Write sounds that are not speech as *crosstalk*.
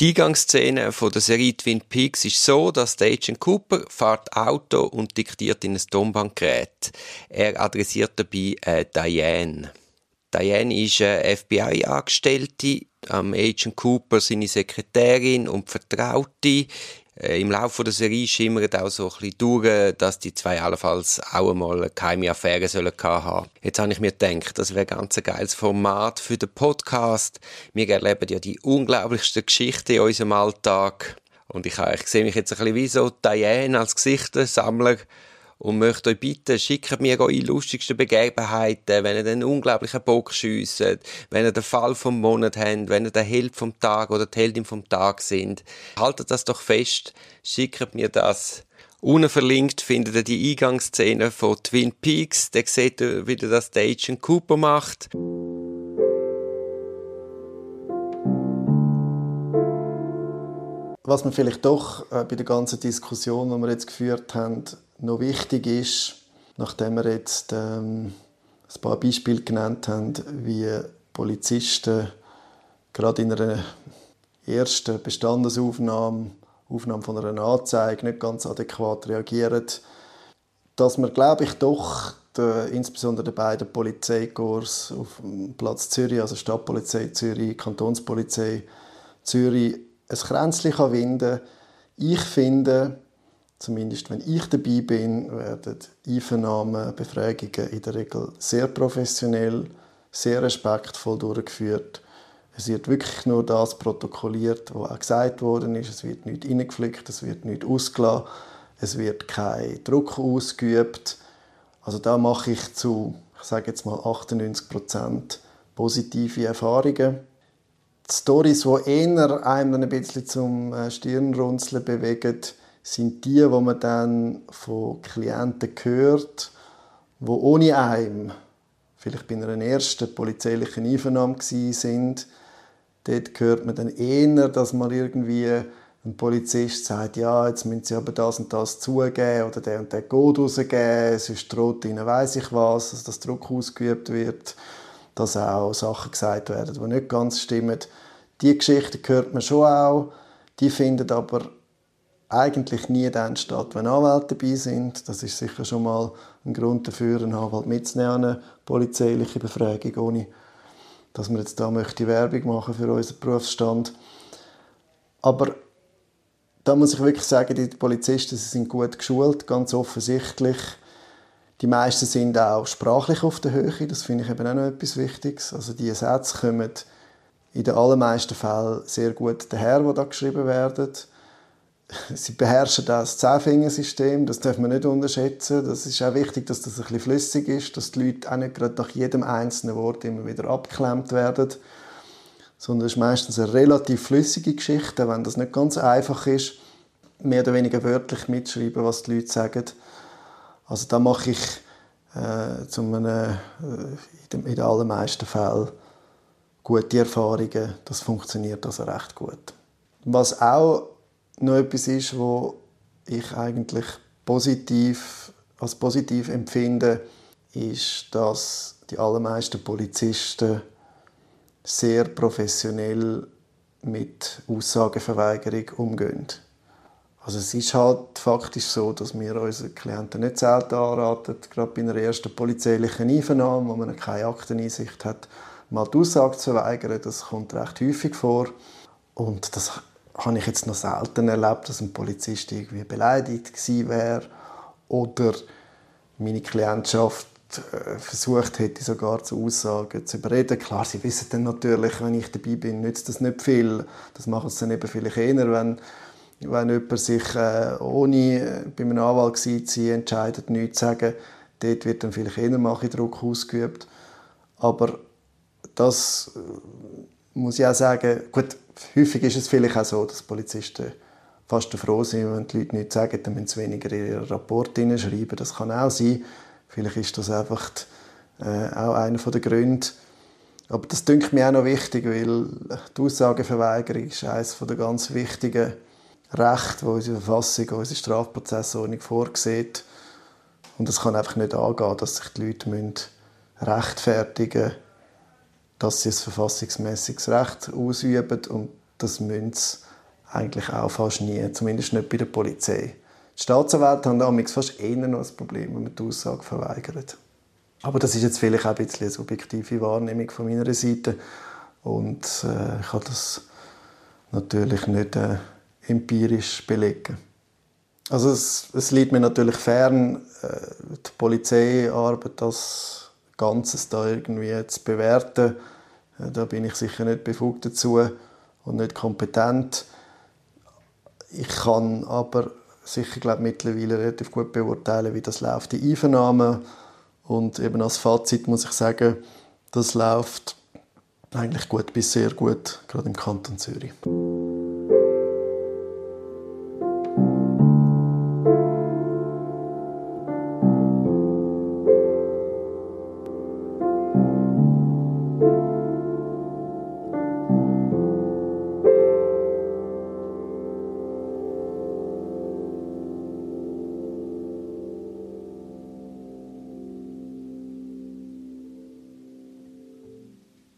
Die Eingangsszene von der Serie Twin Peaks ist so, dass der Agent Cooper fährt Auto und diktiert in ein Tonbandgerät. Er adressiert dabei äh, Diane. Diane ist eine FBI-Angestellte, am Agent Cooper seine Sekretärin und Vertraute. Äh, Im Laufe der Serie schimmert auch so ein bisschen durch, dass die zwei allenfalls auch einmal eine geheime Affäre sollen haben. Jetzt habe ich mir gedacht, das wäre ganz ein geiles Format für den Podcast. Wir erleben ja die unglaublichsten Geschichten in unserem Alltag. Und ich, ich sehe mich jetzt ein bisschen wie so Diane als Geschichtensammler und möchte euch bitten, schickt mir eure lustigsten Begebenheiten, wenn ihr den unglaublichen Bock schiesst, wenn ihr den Fall vom Monat habt, wenn ihr der Held vom Tag oder die Heldin vom Tag sind. Haltet das doch fest, schickt mir das. Unten verlinkt findet ihr die Eingangsszene von Twin Peaks. Da seht ihr, wie das der Agent Cooper macht. Was man vielleicht doch äh, bei der ganzen Diskussion, die wir jetzt geführt haben, noch wichtig ist, nachdem wir jetzt ähm, ein paar Beispiele genannt haben, wie Polizisten gerade in einer ersten Bestandesaufnahme, Aufnahme von einer Anzeige nicht ganz adäquat reagieren, dass man, glaube ich, doch der, insbesondere der beiden Polizeikorps auf Platz Zürich, also Stadtpolizei Zürich, Kantonspolizei Zürich, ein Kränzchen winden kann. Ich finde, zumindest wenn ich dabei bin, werden Einvernahmen, Befragungen in der Regel sehr professionell, sehr respektvoll durchgeführt. Es wird wirklich nur das protokolliert, was auch gesagt worden ist. Es wird nicht reingeflickt, es wird nicht ausgelassen, es wird kein Druck ausgeübt. Also da mache ich zu, ich sage jetzt mal 98 Prozent positive Erfahrungen. Die Storys, die eher einem ein bisschen zum äh, Stirnrunzeln bewegen, sind die, wo man dann von Klienten hört, wo ohne einem, vielleicht bei einer ersten polizeilichen Einvernahme sind, dort hört man dann eher, dass man irgendwie ein Polizist sagt, ja, jetzt müssen sie aber das und das zugeben oder der und der Code rausgeben, sonst droht ihnen weiss ich was, dass das Druck ausgeübt wird, dass auch Sachen gesagt werden, die nicht ganz stimmen. Die Geschichte hört man schon auch, die findet aber eigentlich nie dann statt, wenn Anwälte dabei sind. Das ist sicher schon mal ein Grund dafür, einen Anwalt mitzunehmen, eine polizeiliche Befragung, ohne dass man jetzt da möchte Werbung machen für unseren Berufsstand. Aber da muss ich wirklich sagen, die Polizisten sie sind gut geschult, ganz offensichtlich. Die meisten sind auch sprachlich auf der Höhe, das finde ich eben auch noch etwas Wichtiges. Also die Sätze kommen in den allermeisten Fällen sehr gut daher, die da geschrieben werden *laughs* sie beherrschen das Zehnfingersystem, das darf man nicht unterschätzen. Das ist auch wichtig, dass das ein bisschen flüssig ist, dass die Leute auch nicht gerade nach jedem einzelnen Wort immer wieder abgeklemmt werden, sondern es ist meistens eine relativ flüssige Geschichte, wenn das nicht ganz einfach ist, mehr oder weniger wörtlich mitschreiben, was die Leute sagen. Also da mache ich äh, zu einem, äh, in den allermeisten Fällen gute Erfahrungen. Das funktioniert also recht gut. Was auch noch etwas ist, wo ich eigentlich positiv, als positiv empfinde, ist, dass die allermeisten Polizisten sehr professionell mit Aussageverweigerung umgehen. Also es ist halt faktisch so, dass wir unseren Klienten nicht selten anraten, gerade bei einer ersten polizeilichen Einvernahme, wo man keine Akteneinsicht hat, mal die Aussage zu verweigern. Das kommt recht häufig vor. Und das habe ich jetzt noch selten erlebt, dass ein Polizist irgendwie beleidigt gewesen wäre oder meine Klientschaft äh, versucht hätte, sogar zu Aussagen zu überreden. Klar, sie wissen dann natürlich, wenn ich dabei bin, nützt das nicht viel. Das machen sie dann eben vielleicht eher, wenn, wenn jemand sich äh, ohne äh, bei einem Anwalt zu sein entscheidet, nichts zu sagen. Dort wird dann vielleicht eher Druck ausgeübt. Aber das muss ich auch sagen, gut, häufig ist es vielleicht auch so, dass Polizisten fast froh sind, wenn die Leute nichts sagen, dann müssen sie weniger in ihren Rapport schreiben. Das kann auch sein. Vielleicht ist das einfach äh, auch einer der Gründe. Aber das denke mir auch noch wichtig, weil die Aussageverweigerung ist eines der ganz wichtigen Rechte, die unsere Verfassung, unsere Strafprozessordnung vorsieht. Und es kann einfach nicht angehen, dass sich die Leute rechtfertigen müssen, dass sie ein verfassungsmäßiges Recht ausüben und das müssen sie eigentlich auch fast nie, zumindest nicht bei der Polizei. Die Staatsanwälte haben damals fast eher noch ein Problem, wenn man die Aussage verweigert. Aber das ist jetzt vielleicht auch ein bisschen eine subjektive Wahrnehmung von meiner Seite. Und äh, ich kann das natürlich nicht äh, empirisch belegen. Also es, es liegt mir natürlich fern, äh, die Polizeiarbeit als Ganzes da irgendwie zu bewerten. Äh, da bin ich sicher nicht befugt dazu und nicht kompetent. Ich kann aber sicher glaube mittlerweile relativ gut beurteilen, wie das läuft, die Einvernahme. Und eben als Fazit muss ich sagen, das läuft eigentlich gut bis sehr gut, gerade im Kanton Zürich.